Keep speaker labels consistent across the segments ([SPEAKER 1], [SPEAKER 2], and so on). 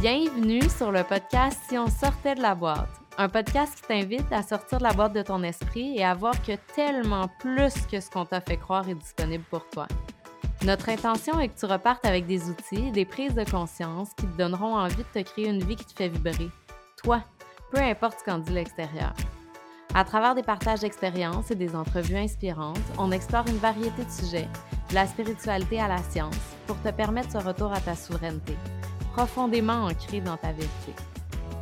[SPEAKER 1] Bienvenue sur le podcast Si on sortait de la boîte, un podcast qui t'invite à sortir de la boîte de ton esprit et à voir que tellement plus que ce qu'on t'a fait croire est disponible pour toi. Notre intention est que tu repartes avec des outils, des prises de conscience qui te donneront envie de te créer une vie qui te fait vibrer. Toi, peu importe ce qu'en dit l'extérieur. À travers des partages d'expériences et des entrevues inspirantes, on explore une variété de sujets, de la spiritualité à la science, pour te permettre ce retour à ta souveraineté, profondément ancré dans ta vérité.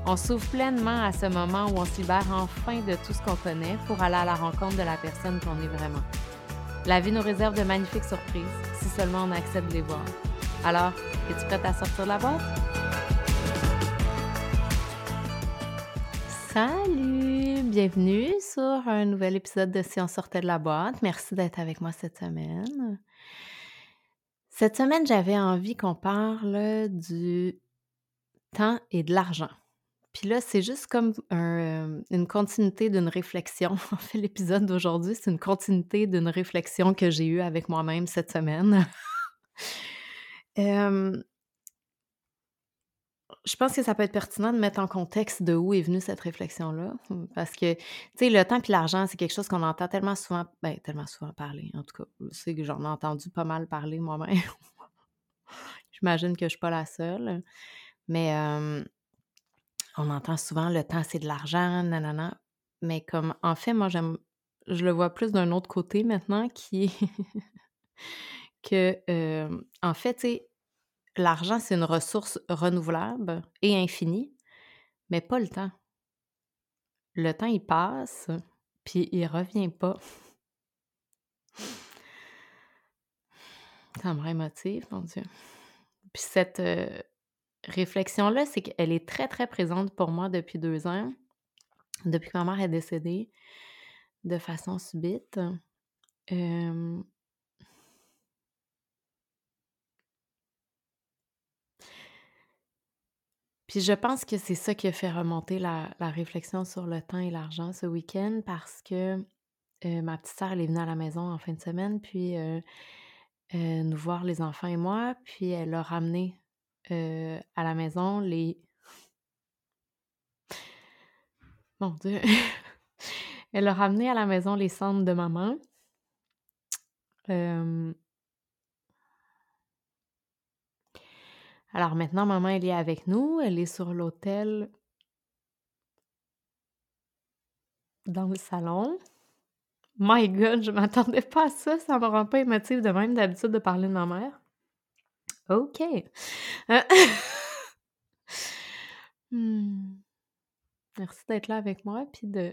[SPEAKER 1] On s'ouvre pleinement à ce moment où on se libère enfin de tout ce qu'on connaît pour aller à la rencontre de la personne qu'on est vraiment. La vie nous réserve de magnifiques surprises si seulement on accepte de les voir. Alors, es-tu prête à sortir de la boîte? Salut! Bienvenue sur un nouvel épisode de Si on sortait de la boîte. Merci d'être avec moi cette semaine. Cette semaine, j'avais envie qu'on parle du temps et de l'argent. Puis là, c'est juste comme un, une continuité d'une réflexion. En fait, l'épisode d'aujourd'hui, c'est une continuité d'une réflexion que j'ai eue avec moi-même cette semaine. je pense que ça peut être pertinent de mettre en contexte de où est venue cette réflexion-là. Parce que, tu sais, le temps et l'argent, c'est quelque chose qu'on entend tellement souvent, ben, tellement souvent parler. En tout cas, sais que j'en ai entendu pas mal parler moi-même. J'imagine que je suis pas la seule. Mais on entend souvent le temps, c'est de l'argent, nanana. Mais comme, en fait, moi, j'aime, je le vois plus d'un autre côté maintenant qui est que, en fait, tu sais, l'argent, c'est une ressource renouvelable et infinie, mais pas le temps. Le temps, il passe, puis il revient pas. Ça me rend émotive, mon Dieu. Puis cette euh, réflexion-là, c'est qu'elle est très, très présente pour moi depuis deux ans, depuis que ma mère est décédée de façon subite. Puis je pense que c'est ça qui a fait remonter la, réflexion sur le temps et l'argent ce week-end parce que euh, ma petite sœur, elle est venue à la maison en fin de semaine, puis euh, euh, nous voir les enfants et moi, puis elle a ramené à la maison les... Mon Dieu! elle a ramené à la maison les cendres de maman. Alors maintenant, maman, elle est avec nous, elle est sur l'hôtel dans le salon. My God, je m'attendais pas à ça, ça me rend pas émotive de même d'habitude de parler de ma mère. OK. Euh, hmm. Merci d'être là avec moi, puis de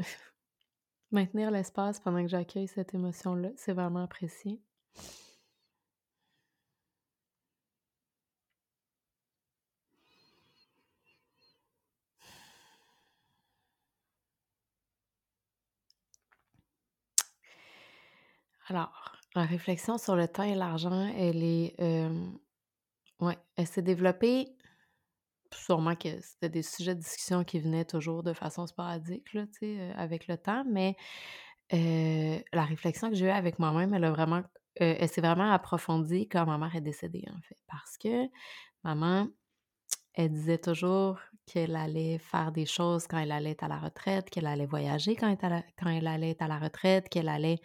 [SPEAKER 1] maintenir l'espace pendant que j'accueille cette émotion-là. C'est vraiment apprécié. Alors, la réflexion sur le temps et l'argent, elle est, ouais, elle s'est développée sûrement que c'était des sujets de discussion qui venaient toujours de façon sporadique, là, tu sais, avec le temps, mais la réflexion que j'ai eue avec moi-même, elle a vraiment, elle s'est vraiment approfondie quand ma mère est décédée, en fait, parce que maman, elle disait toujours qu'elle allait faire des choses quand elle allait être à la retraite, qu'elle allait voyager quand quand elle allait être à la retraite, qu'elle allait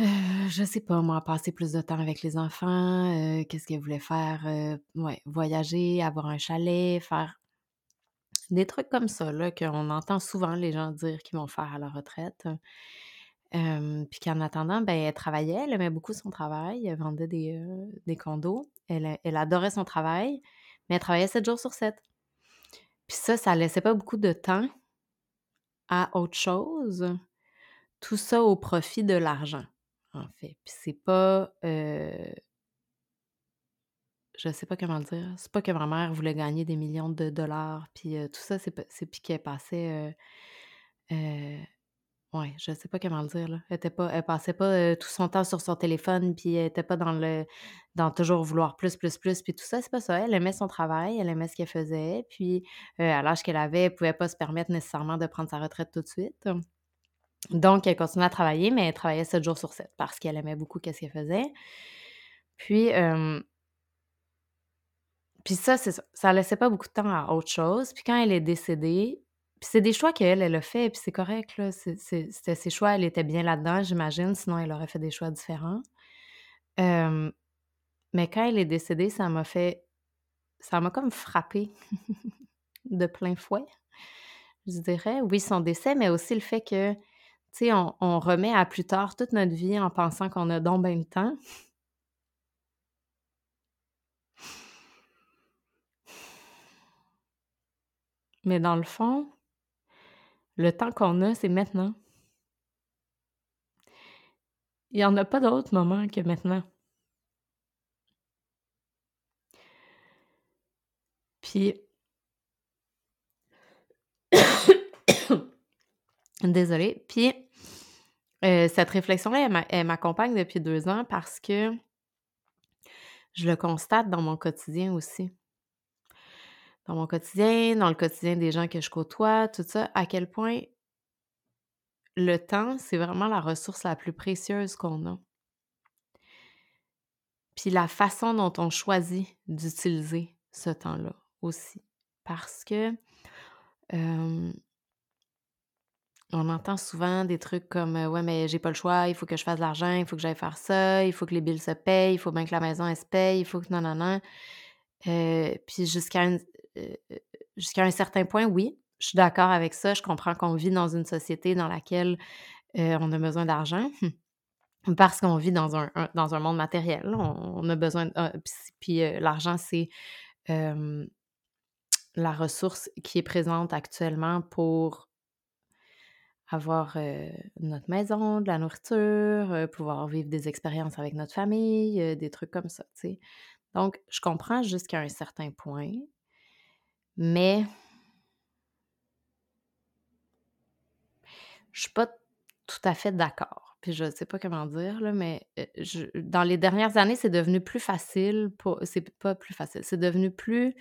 [SPEAKER 1] euh, je sais pas, moi, passer plus de temps avec les enfants, euh, qu'est-ce qu'elle voulait faire? Euh, ouais, voyager, avoir un chalet, faire des trucs comme ça, là, qu'on entend souvent les gens dire qu'ils vont faire à la retraite. puis qu'en attendant, ben, elle travaillait, elle aimait beaucoup son travail, elle vendait des, condos, elle, adorait son travail, mais elle travaillait 7 jours sur 7. Puis ça, ça laissait pas beaucoup de temps à autre chose, tout ça au profit de l'argent en fait. Puis c'est pas. Euh, je sais pas comment le dire. C'est pas que ma mère voulait gagner des millions de dollars, puis tout ça, c'est, c'est puis qu'elle passait. Euh, ouais, je sais pas comment le dire, là. Elle, était pas, elle passait pas tout son temps sur son téléphone, puis elle était pas dans le. dans toujours vouloir plus, plus, plus, puis tout ça, c'est pas ça. Elle aimait son travail, elle aimait ce qu'elle faisait, puis à l'âge qu'elle avait, elle pouvait pas se permettre nécessairement de prendre sa retraite tout de suite. Donc, elle continuait à travailler, mais elle travaillait 7 jours sur 7 parce qu'elle aimait beaucoup ce qu'elle faisait. Puis, Puis ça, ça, laissait pas beaucoup de temps à autre chose. Puis quand elle est décédée, puis c'est des choix qu'elle, elle a fait, puis c'est correct, là, c'était ses choix, elle était bien là-dedans, j'imagine, sinon elle aurait fait des choix différents. Mais quand elle est décédée, ça m'a fait ça m'a comme frappée de plein fouet, je dirais. Oui, son décès, mais aussi le fait que, sais, on remet à plus tard toute notre vie en pensant qu'on a donc ben le temps. Mais dans le fond, le temps qu'on a, c'est maintenant. Il y en a pas d'autre moment que maintenant. Puis désolée. Puis, heu, cette réflexion-là, elle m'a elle m'accompagne depuis 2 ans parce que je le constate dans mon quotidien aussi. Dans mon quotidien, dans le quotidien des gens que je côtoie, tout ça, à quel point le temps, c'est vraiment la ressource la plus précieuse qu'on a. Puis la façon dont on choisit d'utiliser ce temps-là aussi. Parce que, hem on entend souvent des trucs comme, heu: «Ouais, mais j'ai pas le choix, il faut que je fasse de l'argent, il faut que j'aille faire ça, il faut que les billes se payent, il faut bien que la maison, elle se paye, il faut que nanana». Heu, puis jusqu'à un heu jusqu'à un certain point, oui, je suis d'accord avec ça. Je comprends qu'on vit dans une société dans laquelle, on a besoin d'argent, parce qu'on vit dans un dans un monde matériel. On a besoin heu, puis puis, l'argent, c'est, la ressource qui est présente actuellement pour avoir, notre maison, de la nourriture, pouvoir vivre des expériences avec notre famille, des trucs comme ça, tu sais? Donc je comprends jusqu'à un certain point, mais je suis pas tout à fait d'accord. Puis je sais pas comment dire là, mais, dans les dernières années, c'est devenu plus facile c'est pas plus facile, c'est devenu plus,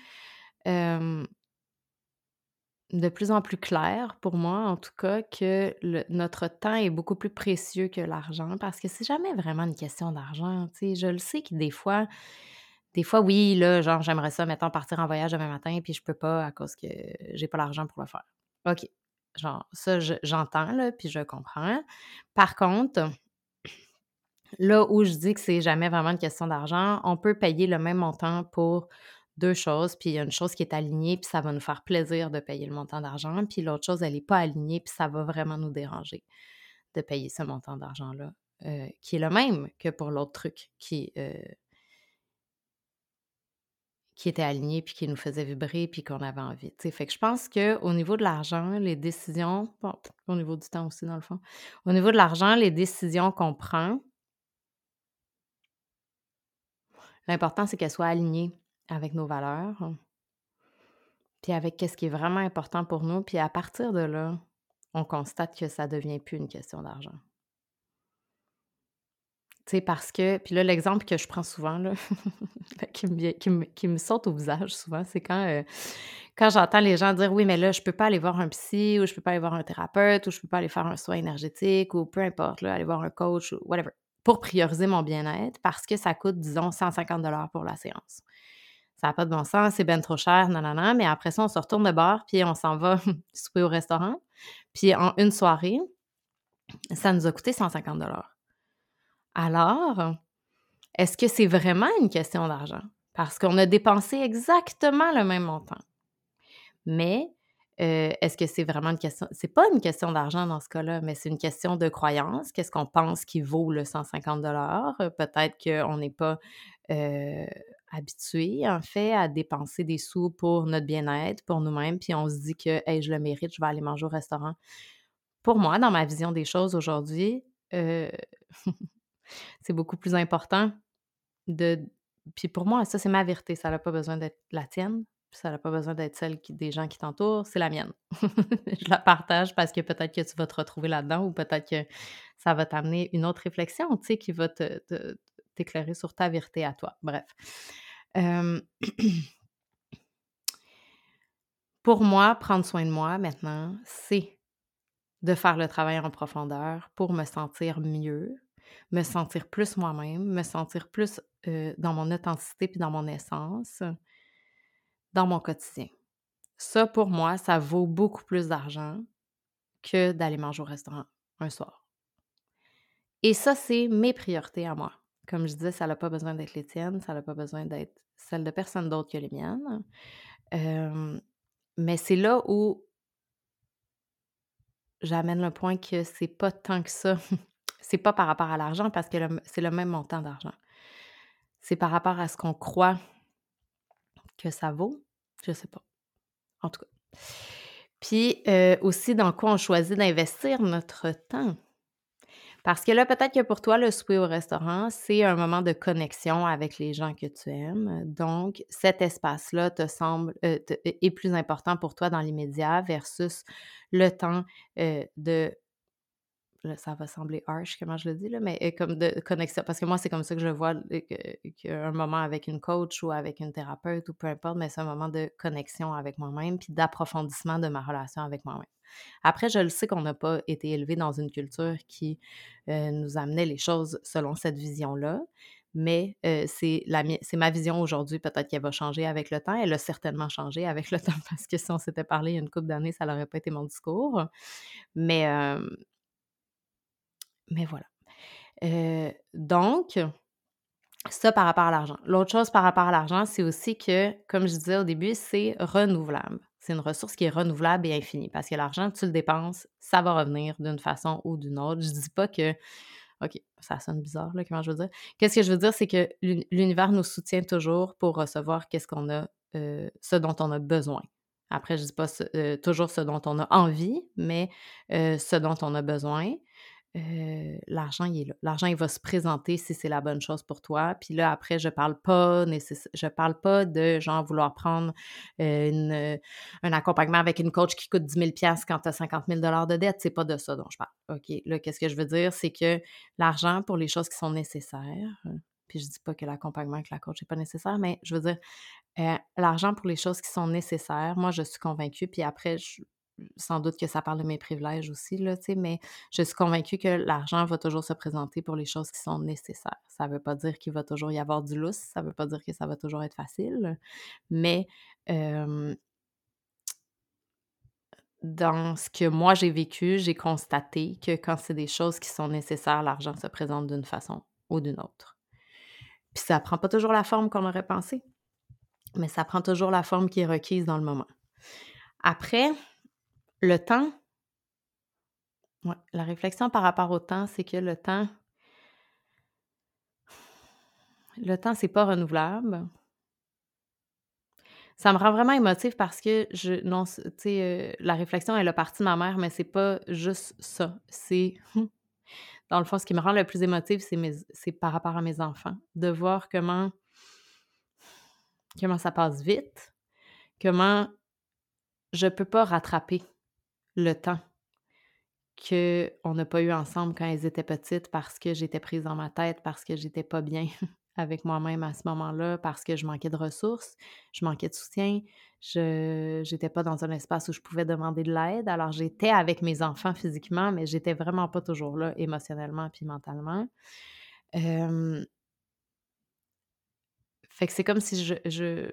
[SPEAKER 1] de plus en plus clair pour moi, en tout cas, que notre temps est beaucoup plus précieux que l'argent parce que c'est jamais vraiment une question d'argent? Je le sais que des fois des fois, oui, là, genre, j'aimerais ça, mettons, partir en voyage demain matin, puis je peux pas à cause que j'ai pas l'argent pour le faire. OK, genre, ça, je j'entends, là, puis je comprends. Par contre, là où je dis que c'est jamais vraiment une question d'argent, on peut payer le même montant pour 2 choses, puis il y a une chose qui est alignée, puis ça va nous faire plaisir de payer le montant d'argent, puis l'autre chose, elle est pas alignée, puis ça va vraiment nous déranger de payer ce montant d'argent-là, heu, qui est le même que pour l'autre truc qui, heu qui était aligné, puis qui nous faisait vibrer, puis qu'on avait envie? Fait que je pense qu'au niveau de l'argent, les décisions bon, au niveau du temps aussi, dans le fond. Au niveau de l'argent, les décisions qu'on prend l'important, c'est qu'elles soient alignées avec nos valeurs puis avec qu'est-ce qui est vraiment important pour nous, puis à partir de là, on constate que ça devient plus une question d'argent. Tu sais, parce que puis là, l'exemple que je prends souvent, là, qui me qui me qui me saute au visage souvent, c'est quand, heu, quand j'entends les gens dire: «Oui, mais là, je peux pas aller voir un psy ou je peux pas aller voir un thérapeute ou je peux pas aller faire un soin énergétique ou peu importe, là, aller voir un coach ou whatever, pour prioriser mon bien-être parce que ça coûte, disons, 150 pour la séance». Ça a pas de bon sens, c'est ben trop cher, nanana, mais après ça, on se retourne de bord puis on s'en va souper au restaurant. Puis en une soirée, ça nous a coûté 150 Alors, est-ce que c'est vraiment une question d'argent? Parce qu'on a dépensé exactement le même montant. Mais, heu, est-ce que c'est vraiment une question c'est pas une question d'argent dans ce cas-là, mais c'est une question de croyance. Qu'est-ce qu'on pense qui vaut le 150 Heu, peut-être qu'on n'est pas, heu, habitué, en fait, à dépenser des sous pour notre bien-être, pour nous-mêmes, puis on se dit que: «Hey, je le mérite, je vais aller manger au restaurant». Pour moi, dans ma vision des choses aujourd'hui, heu, c'est beaucoup plus important de puis pour moi, ça, c'est ma vérité, ça a pas besoin d'être la tienne, ça a pas besoin d'être celle des gens qui t'entourent, c'est la mienne. Je la partage parce que peut-être que tu vas te retrouver là-dedans ou peut-être que ça va t'amener une autre réflexion, tu sais, qui va te t'éclairer sur ta vérité à toi. Bref. Pour moi, prendre soin de moi maintenant, c'est de faire le travail en profondeur pour me sentir mieux, me sentir plus moi-même, me sentir plus, dans mon authenticité puis dans mon essence dans mon quotidien. Ça, pour moi, ça vaut beaucoup plus d'argent que d'aller manger au restaurant un soir. Et ça, c'est mes priorités à moi. Comme je disais, ça n'a pas besoin d'être les tiennes, ça n'a pas besoin d'être celle de personne d'autre que les miennes. mais c'est là où j'amène le point que c'est pas tant que ça. c'est pas par rapport à l'argent parce que c'est le même montant d'argent. C'est par rapport à ce qu'on croit que ça vaut. Je sais pas. En tout cas. Puis aussi dans quoi on choisit d'investir notre temps. Parce que là, peut-être que pour toi, le souper au restaurant, c'est un moment de connexion avec les gens que tu aimes. Donc, cet espace-là te semble est plus important pour toi dans l'immédiat versus le temps de ça va sembler harsh, comment je le dis, là, mais comme de connexion. Parce que moi, c'est comme ça que je vois un moment avec une coach ou avec une thérapeute ou peu importe, mais c'est un moment de connexion avec moi-même puis d'approfondissement de ma relation avec moi-même. Après, je le sais qu'on n'a pas été élevé dans une culture qui nous amenait les choses selon cette vision-là, mais c'est ma vision aujourd'hui. Peut-être qu'elle va changer avec le temps. Elle a certainement changé avec le temps parce que si on s'était parlé il y a une couple d'années, ça n'aurait pas été mon discours. Mais, mais voilà. donc, ça par rapport à l'argent. L'autre chose par rapport à l'argent, c'est aussi que, comme je disais au début, c'est renouvelable. C'est une ressource qui est renouvelable et infinie parce que l'argent, tu le dépenses, ça va revenir d'une façon ou d'une autre. Je dis pas que OK, ça sonne bizarre, là, comment je veux dire? Qu'est-ce que je veux dire, c'est que l'univers nous soutient toujours pour recevoir qu'est-ce qu'on a, ce dont on a besoin. Après, je dis pas toujours ce dont on a envie, mais ce dont on a besoin l'argent, il est là. L'argent, il va se présenter si c'est la bonne chose pour toi. Puis là, après, je parle pas je parle pas de genre vouloir prendre un accompagnement avec une coach qui coûte 10 000 quand tu as 50 000 de dette. C'est pas de ça dont je parle. OK, là, qu'est-ce que je veux dire? C'est que l'argent pour les choses qui sont nécessaires, puis je dis pas que l'accompagnement avec la coach n'est pas nécessaire, mais je veux dire, l'argent pour les choses qui sont nécessaires, moi, je suis convaincue, puis après, je, sans doute que ça parle de mes privilèges aussi, là, mais je suis convaincue que l'argent va toujours se présenter pour les choses qui sont nécessaires. Ça ne veut pas dire qu'il va toujours y avoir du lousse, ça ne veut pas dire que ça va toujours être facile, mais dans ce que moi j'ai vécu, j'ai constaté que quand c'est des choses qui sont nécessaires, l'argent se présente d'une façon ou d'une autre. Puis ça prend pas toujours la forme qu'on aurait pensé, mais ça prend toujours la forme qui est requise dans le moment. Après, le temps, la réflexion par rapport au temps, c'est que le temps, le temps, c'est pas renouvelable. Ça me rend vraiment émotive parce que je non, tu sais, euh, la réflexion, elle a parti de ma mère, mais c'est pas juste ça. C'est dans le fond, ce qui me rend le plus émotive, c'est c'est par rapport à mes enfants, de voir comment comment ça passe vite, comment je peux pas rattraper le temps qu'on n'a pas eu ensemble quand elles étaient petites parce que j'étais prise dans ma tête, parce que j'étais pas bien avec moi-même à ce moment-là, parce que je manquais de ressources, je manquais de soutien, je n'étais pas dans un espace où je pouvais demander de l'aide. Alors j'étais avec mes enfants physiquement, mais j'étais vraiment pas toujours là émotionnellement puis mentalement. fait que c'est comme si je, je...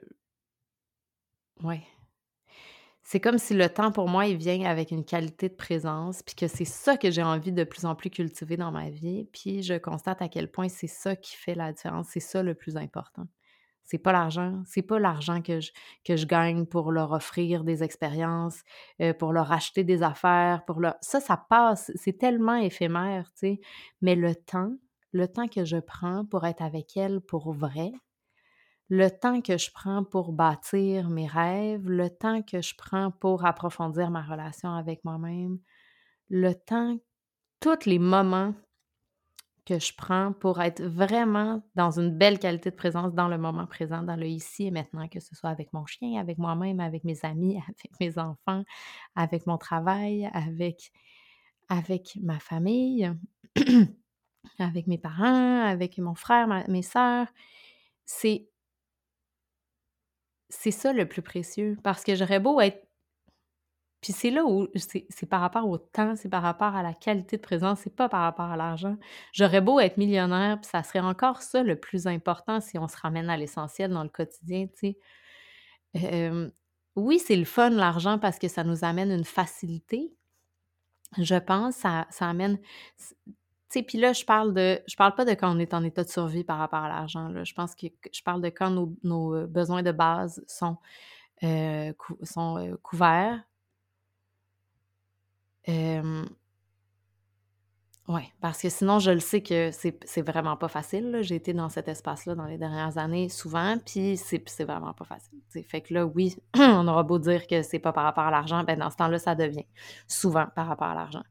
[SPEAKER 1] Ouais, c'est comme si le temps pour moi, il vient avec une qualité de présence, puis que c'est ça que j'ai envie de plus en plus cultiver dans ma vie. Puis je constate à quel point c'est ça qui fait la différence, c'est ça le plus important. C'est pas l'argent, c'est pas l'argent que je, que je gagne pour leur offrir des expériences, euh, pour leur acheter des affaires, pour leur... Ça, ça passe, c'est tellement éphémère, tu sais. Mais le temps, le temps que je prends pour être avec elles pour vrai, le temps que je prends pour bâtir mes rêves, le temps que je prends pour approfondir ma relation avec moi-même, le temps, tous les moments que je prends pour être vraiment dans une belle qualité de présence dans le moment présent, dans le ici et maintenant, que ce soit avec mon chien, avec moi-même, avec mes amis, avec mes enfants, avec mon travail, avec, avec ma famille, avec mes parents, avec mon frère, mes sœurs. C'est c'est ça le plus précieux parce que j'aurais beau être puis c'est là où c'est par rapport au temps, c'est par rapport à la qualité de présence, c'est pas par rapport à l'argent. J'aurais beau être millionnaire, puis ça serait encore ça le plus important si on se ramène à l'essentiel dans le quotidien, tu sais. oui, c'est le fun, l'argent, parce que ça nous amène une facilité. Je pense, ça, ça amène. Puis là, je parle de. Je parle pas de quand on est en état de survie par rapport à l'argent. Je pense que je parle de quand nos, nos besoins de base sont, sont couverts. Oui, parce que sinon, je le sais que c'est vraiment pas facile. J'ai été dans cet espace-là dans les dernières années souvent, puis c'est vraiment pas facile. Fait que là, oui, on aura beau dire que c'est pas par rapport à l'argent, ben dans ce temps-là, ça devient souvent par rapport à l'argent.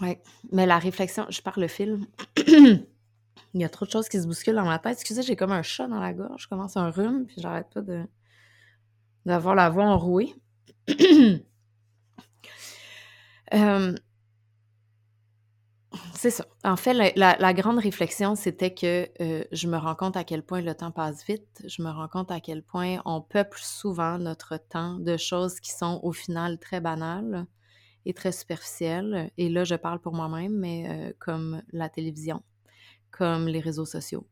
[SPEAKER 1] Oui, mais la réflexion, je parle le film. Il y a trop de choses qui se bousculent dans ma tête. Excusez, j'ai comme un chat dans la gorge. Je commence un rhume, puis j'arrête pas d'avoir la voix enrouée. Euh, c'est ça. En fait, la, grande réflexion, c'était que euh, je me rends compte à quel point le temps passe vite. Je me rends compte à quel point on peuple souvent notre temps de choses qui sont au final très banales et très superficielles. Et là, je parle pour moi-même, mais euh, comme la télévision, comme les réseaux sociaux,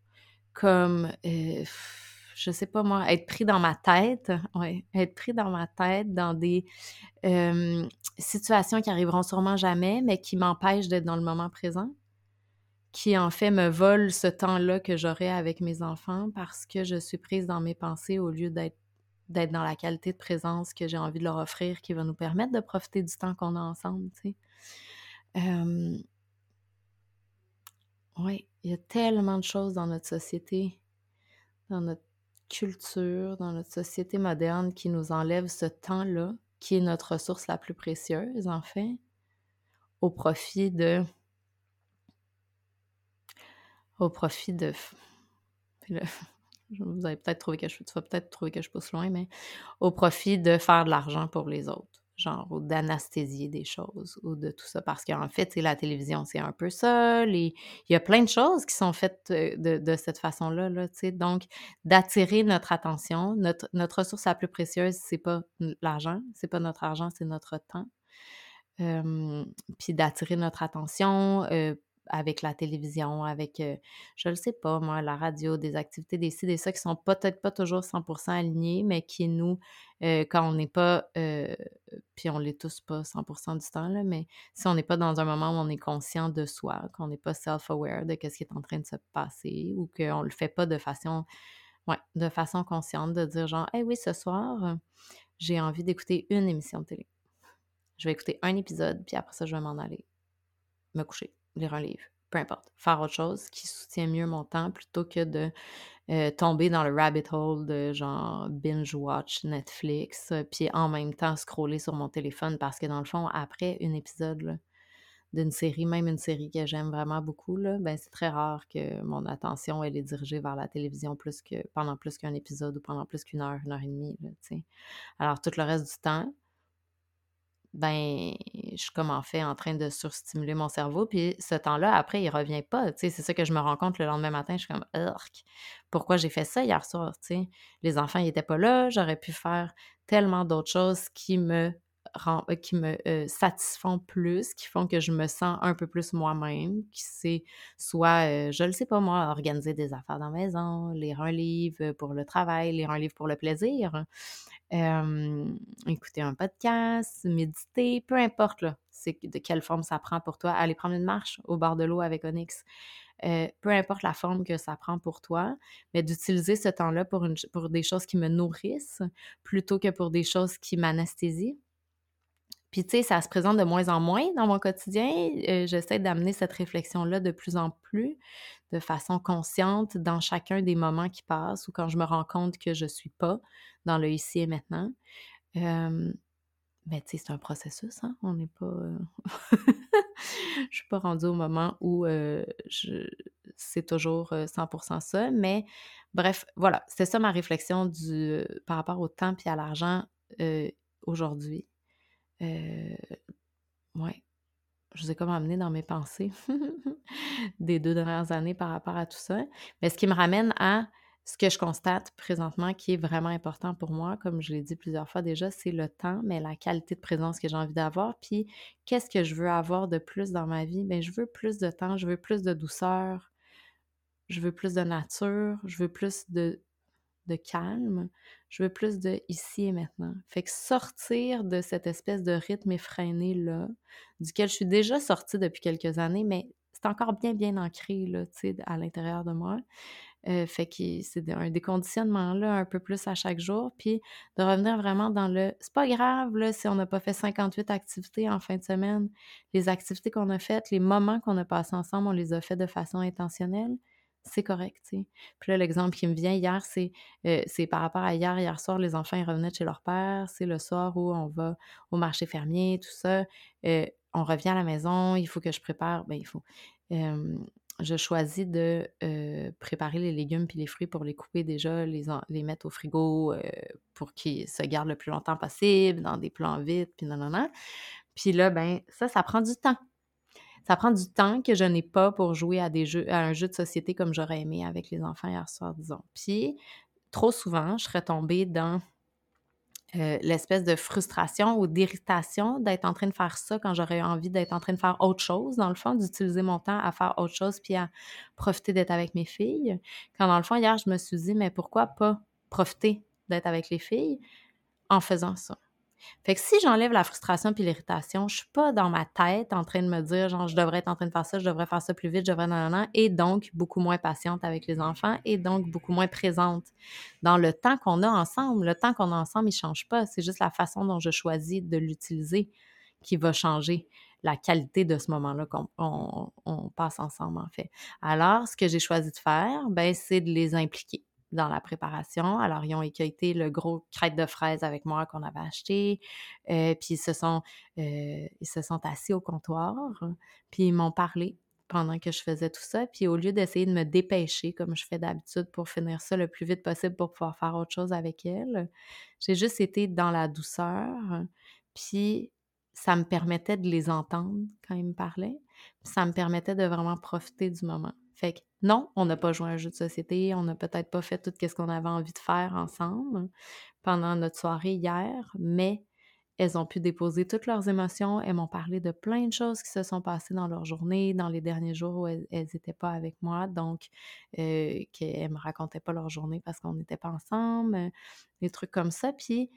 [SPEAKER 1] comme je sais pas moi, être pris dans ma tête, ouais, être pris dans ma tête dans des situations qui arriveront sûrement jamais, mais qui m'empêchent d'être dans le moment présent, qui en fait me volent ce temps-là que j'aurai avec mes enfants parce que je suis prise dans mes pensées au lieu d'être d'être dans la qualité de présence que j'ai envie de leur offrir qui va nous permettre de profiter du temps qu'on a ensemble, tu sais. oui, il y a tellement de choses dans notre société, dans notre culture, dans notre société moderne qui nous enlève ce temps-là, qui est notre ressource la plus précieuse, en fait, au profit de. Au profit de. Vous avez peut-être trouvé que je. Tu vas peut-être trouver que je pousse loin, mais au profit de faire de l'argent pour les autres genre, ou d'anesthésier des choses, ou de tout ça. Parce qu'en fait, la télévision, c'est un peu ça. Il y a plein de choses qui sont faites de, de cette façon-là, là, tu sais. Donc, d'attirer notre attention. Notre, notre ressource la plus précieuse, c'est pas l'argent, c'est pas notre argent, c'est notre temps. puis d'attirer notre attention, euh, avec la télévision, avec, je ne sais pas, moi, la radio, des activités, des ci, des ça, qui sont peut-être pas toujours 100% alignés, mais qui nous, quand on n'est pas, puis on l'est tous pas 100% du temps, là, mais si on n'est pas dans un moment où on est conscient de soi, qu'on n'est pas self-aware de ce qui est en train de se passer, ou qu'on le fait pas de façon, ouais, de façon consciente, de dire genre, hey oui, ce soir, j'ai envie d'écouter une émission de télé. Je vais écouter un épisode, puis après ça, je vais m'en aller me coucher lire un livre, peu importe, faire autre chose qui soutient mieux mon temps plutôt que de euh, tomber dans le rabbit hole de genre binge-watch Netflix, euh, puis en même temps scroller sur mon téléphone parce que dans le fond, après un épisode d'une série, même une série que j'aime vraiment beaucoup, là, ben c'est très rare que mon attention elle est dirigée vers la télévision plus que pendant plus qu'un épisode ou pendant plus qu'une heure, une heure et demie. Alors tout le reste du temps, ben, je suis comme en fait en train de surstimuler mon cerveau. Puis ce temps-là, après, il revient pas. C'est ça que je me rends compte le lendemain matin. Je suis comme, pourquoi j'ai fait ça hier soir? Tu sais, les enfants, ils étaient pas là. J'aurais pu faire tellement d'autres choses qui me qui me euh, satisfont plus, qui font que je me sens un peu plus moi-même, qui c'est soit, euh, je le sais pas moi, organiser des affaires dans la maison, lire un livre pour le travail, lire un livre pour le plaisir, écouter un podcast, méditer, peu importe là, c'est de quelle forme ça prend pour toi, aller prendre une marche au bord de l'eau avec Onyx. peu importe la forme que ça prend pour toi, mais d'utiliser ce temps-là pour, pour des choses qui me nourrissent plutôt que pour des choses qui m'anesthésient. Puis, tu sais, ça se présente de moins en moins dans mon quotidien. Euh, j'essaie d'amener cette réflexion-là de plus en plus, de façon consciente, dans chacun des moments qui passent ou quand je me rends compte que je ne suis pas dans le ici et maintenant. mais tu sais, c'est un processus, hein? On n'est pas. Euh, je suis pas rendue au moment où euh, c'est toujours 100% ça. Mais bref, voilà, c'est ça ma réflexion par rapport au temps et à l'argent aujourd'hui. Euh, ouais. Je vous ai comme amené dans mes pensées des deux dernières années par rapport à tout ça. Mais ce qui me ramène à ce que je constate présentement qui est vraiment important pour moi, comme je l'ai dit plusieurs fois déjà, c'est le temps, mais la qualité de présence que j'ai envie d'avoir. Puis, qu'est-ce que je veux avoir de plus dans ma vie? Bien, je veux plus de temps, je veux plus de douceur, je veux plus de nature, je veux plus de, de calme, je veux plus de ici et maintenant. Fait que sortir de cette espèce de rythme effréné-là, duquel je suis déjà sortie depuis quelques années, mais c'est encore bien, bien ancré, là, tu sais, à l'intérieur de moi. Euh, fait que c'est un déconditionnement là un peu plus à chaque jour, puis de revenir vraiment dans le c'est pas grave là si on n'a pas fait 58 activités en fin de semaine. Les activités qu'on a faites, les moments qu'on a passés ensemble, on les a fait de façon intentionnelle. C'est correct. Puis là, l'exemple qui me vient hier, c'est par rapport à hier. Hier soir, les enfants ils revenaient chez leur père. C'est le soir où on va au marché fermier, tout ça. On revient à la maison, il faut que je prépare. Ben, il faut je choisis de préparer les légumes puis les fruits pour les couper déjà, les, les mettre au frigo pour qu'ils se gardent le plus longtemps possible, dans des plans vides, puis non, non. Puis là, ben ça, ça prend du temps. Ça prend du temps que je n'ai pas pour jouer à des jeux, à un jeu de société comme j'aurais aimé avec les enfants hier soir, disons. Puis, trop souvent, je serais tombée dans euh, l'espèce de frustration ou d'irritation d'être en train de faire ça quand j'aurais envie d'être en train de faire autre chose, dans le fond, d'utiliser mon temps à faire autre chose puis à profiter d'être avec mes filles. Quand dans le fond, hier, je me suis dit, mais pourquoi pas profiter d'être avec les filles en faisant ça? Fait que si j'enlève la frustration puis l'irritation, je suis pas dans ma tête en train de me dire genre je devrais être en train de faire ça, je devrais faire ça plus vite, je devrais nan, et donc beaucoup moins patiente avec les enfants et donc beaucoup moins présente dans le temps qu'on a ensemble. Le temps qu'on a ensemble, il change pas, c'est juste la façon dont je choisis de l'utiliser qui va changer la qualité de ce moment-là qu'on on, passe ensemble en fait. Alors, ce que j'ai choisi de faire, ben c'est de les impliquer dans la préparation. Alors, ils ont écueillé le gros crête de fraises avec moi qu'on avait acheté. Euh, puis ils se sont euh, ils se sont assis au comptoir. Puis ils m'ont parlé pendant que je faisais tout ça. Puis au lieu d'essayer de me dépêcher comme je fais d'habitude pour finir ça le plus vite possible pour pouvoir faire autre chose avec elle, j'ai juste été dans la douceur. Puis ça me permettait de les entendre quand ils me parlaient. Puis ça me permettait de vraiment profiter du moment. Fait que non, on n'a pas joué à un jeu de société, on n'a peut-être pas fait tout ce qu'on avait envie de faire ensemble pendant notre soirée hier, mais elles ont pu déposer toutes leurs émotions, elles m'ont parlé de plein de choses qui se sont passées dans leur journée, dans les derniers jours où elles n'étaient pas avec moi, donc euh, qu'elles ne me racontaient pas leur journée parce qu'on n'était pas ensemble, des trucs comme ça. Puis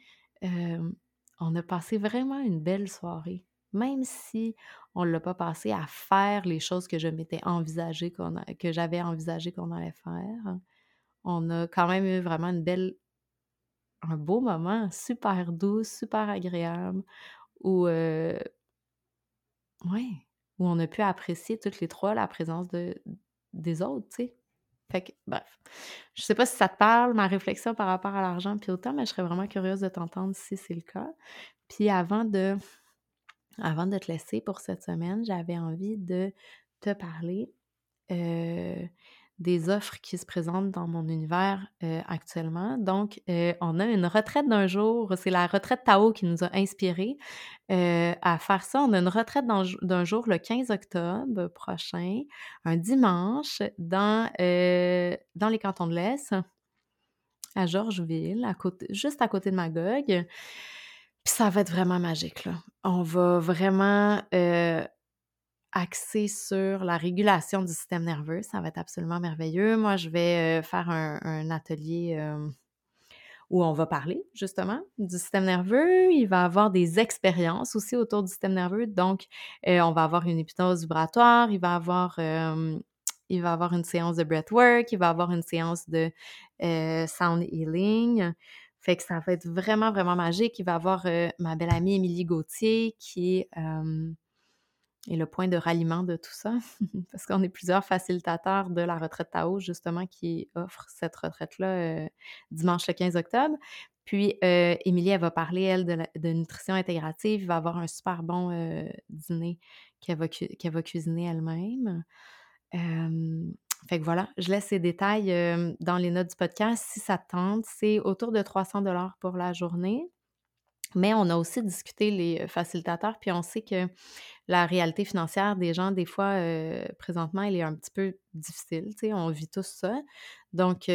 [SPEAKER 1] euh, on a passé vraiment une belle soirée même si on ne l'a pas passé à faire les choses que je m'étais envisagé que j'avais envisagé qu'on allait faire, on a quand même eu vraiment une belle un beau moment, super doux, super agréable, où on a pu apprécier toutes les trois la présence de, des autres, tu sais. Fait que, bref. Je sais pas si ça te parle, ma réflexion par rapport à l'argent puis autant, mais je serais vraiment curieuse de t'entendre si c'est le cas. Puis avant de avant de te laisser pour cette semaine, j'avais envie de te parler des offres qui se présentent dans mon univers actuellement. Donc, on a une retraite d'un jour. C'est la retraite Tao qui nous a inspirés à faire ça. On a une retraite d'un jour le 15 octobre prochain, un dimanche, dans, dans les cantons de l'Est, à Georgeville, à côté, juste à côté de Magog ça va être vraiment magique, là. On va vraiment axer sur la régulation du système nerveux. Ça va être absolument merveilleux. Moi, je vais faire un, atelier où on va parler justement du système nerveux. Il va avoir des expériences aussi autour du système nerveux. Donc, on va avoir une hypnose vibratoire, il va avoir, il va avoir une séance de breathwork, il va avoir une séance de sound healing. Fait que ça va être vraiment, vraiment magique. Il va y avoir ma belle amie Émilie Gauthier qui est, le point de ralliement de tout ça, parce qu'on est plusieurs facilitateurs de la retraite Tao, justement, qui offre cette retraite-là dimanche le 15 octobre. Puis, Émilie, elle va parler, elle, de, nutrition intégrative. Il va avoir un super bon dîner qu'elle va, va, cuisiner elle-même. Fait que voilà, je laisse ces détails dans les notes du podcast si ça tente. C'est autour de 300 dollars pour la journée. Mais on a aussi discuté les facilitateurs, puis on sait que la réalité financière des gens, des fois, présentement, elle est un petit peu difficile. Tu sais, on vit tous ça. Donc,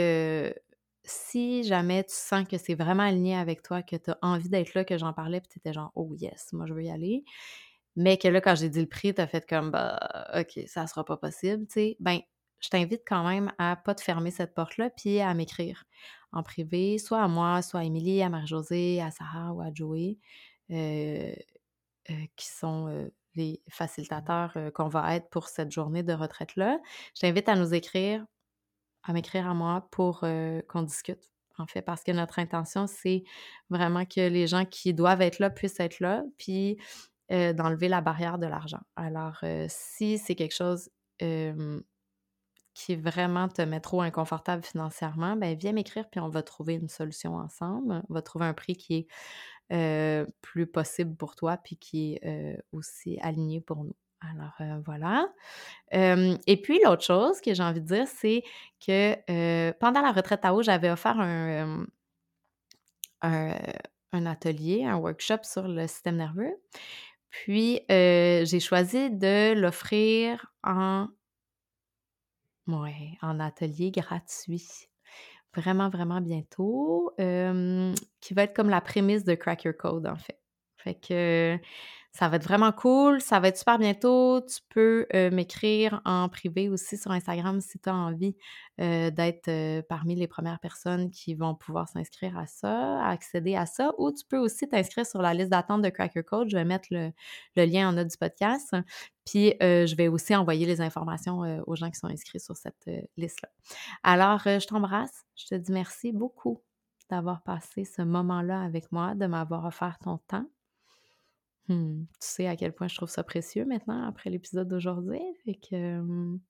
[SPEAKER 1] si jamais tu sens que c'est vraiment aligné avec toi, que tu as envie d'être là, que j'en parlais, puis tu étais genre, oh yes, moi je veux y aller, mais que là, quand j'ai dit le prix, tu as fait comme, bah, ok, ça sera pas possible, tu sais, ben, je t'invite quand même à pas te fermer cette porte-là, puis à m'écrire en privé, soit à moi, soit à Émilie, à Marie-Josée, à Sarah ou à Joey, euh, euh, qui sont euh, les facilitateurs qu'on va être pour cette journée de retraite-là. Je t'invite à nous écrire, à m'écrire à moi pour qu'on discute, en fait, parce que notre intention, c'est vraiment que les gens qui doivent être là puissent être là, puis d'enlever la barrière de l'argent. Alors, si c'est quelque chose qui vraiment te met trop inconfortable financièrement, ben viens m'écrire puis on va trouver une solution ensemble. On va trouver un prix qui est plus possible pour toi puis qui est aussi aligné pour nous. Alors voilà. et puis l'autre chose que j'ai envie de dire, c'est que pendant la retraite à eau, j'avais offert un, un, atelier, un workshop sur le système nerveux. Puis j'ai choisi de l'offrir en Ouais, en atelier gratuit. Vraiment, vraiment bientôt. qui va être comme la prémisse de Crack Your Code, en fait. Fait que ça va être vraiment cool. Ça va être super bientôt. Tu peux euh, m'écrire en privé aussi sur Instagram si tu as envie euh, d'être euh, parmi les premières personnes qui vont pouvoir s'inscrire à ça, accéder à ça. Ou tu peux aussi t'inscrire sur la liste d'attente de Cracker Code. Je vais mettre le, lien en note du podcast. Puis je vais aussi envoyer les informations aux gens qui sont inscrits sur cette liste-là. Alors, je t'embrasse. Je te dis merci beaucoup d'avoir passé ce moment-là avec moi, de m'avoir offert ton temps. Mmh. Tu sais à quel point je trouve ça précieux maintenant après l'épisode d'aujourd'hui. Fait que, mmh.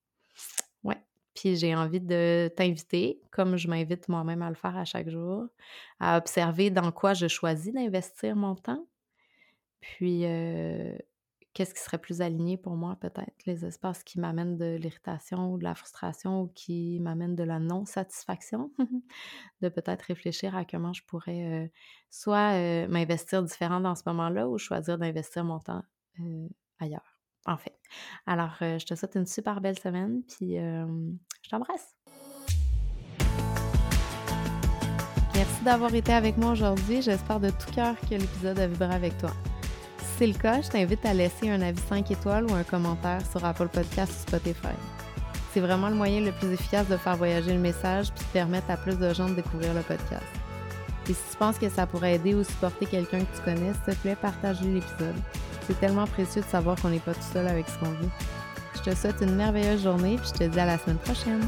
[SPEAKER 1] Puis j'ai envie de t'inviter, comme je m'invite moi-même à le faire à chaque jour, à observer dans quoi je choisis d'investir mon temps. Puis, qu'est-ce qui serait plus aligné pour moi peut-être? Les espaces qui m'amènent de l'irritation ou de la frustration ou qui m'amènent de la non-satisfaction? de peut-être réfléchir à comment je pourrais soit m'investir différent dans ce moment-là ou choisir d'investir mon temps ailleurs, en fait. Alors, je te souhaite une super belle semaine, puis je t'embrasse. Merci d'avoir été avec moi aujourd'hui. J'espère de tout cœur que l'épisode a vibré avec toi c'est le cas, je t'invite à laisser un avis 5 étoiles ou un commentaire sur Apple Podcast ou Spotify. C'est vraiment le moyen le plus efficace de faire voyager le message puis de permettre à plus de gens de découvrir le podcast. Et si tu penses que ça pourrait aider ou supporter quelqu'un que tu connais, s'il te plaît, partage l'épisode. C'est tellement précieux de savoir qu'on n'est pas tout seul avec ce qu'on vit. Je te souhaite une merveilleuse journée puis je te dis à la semaine prochaine.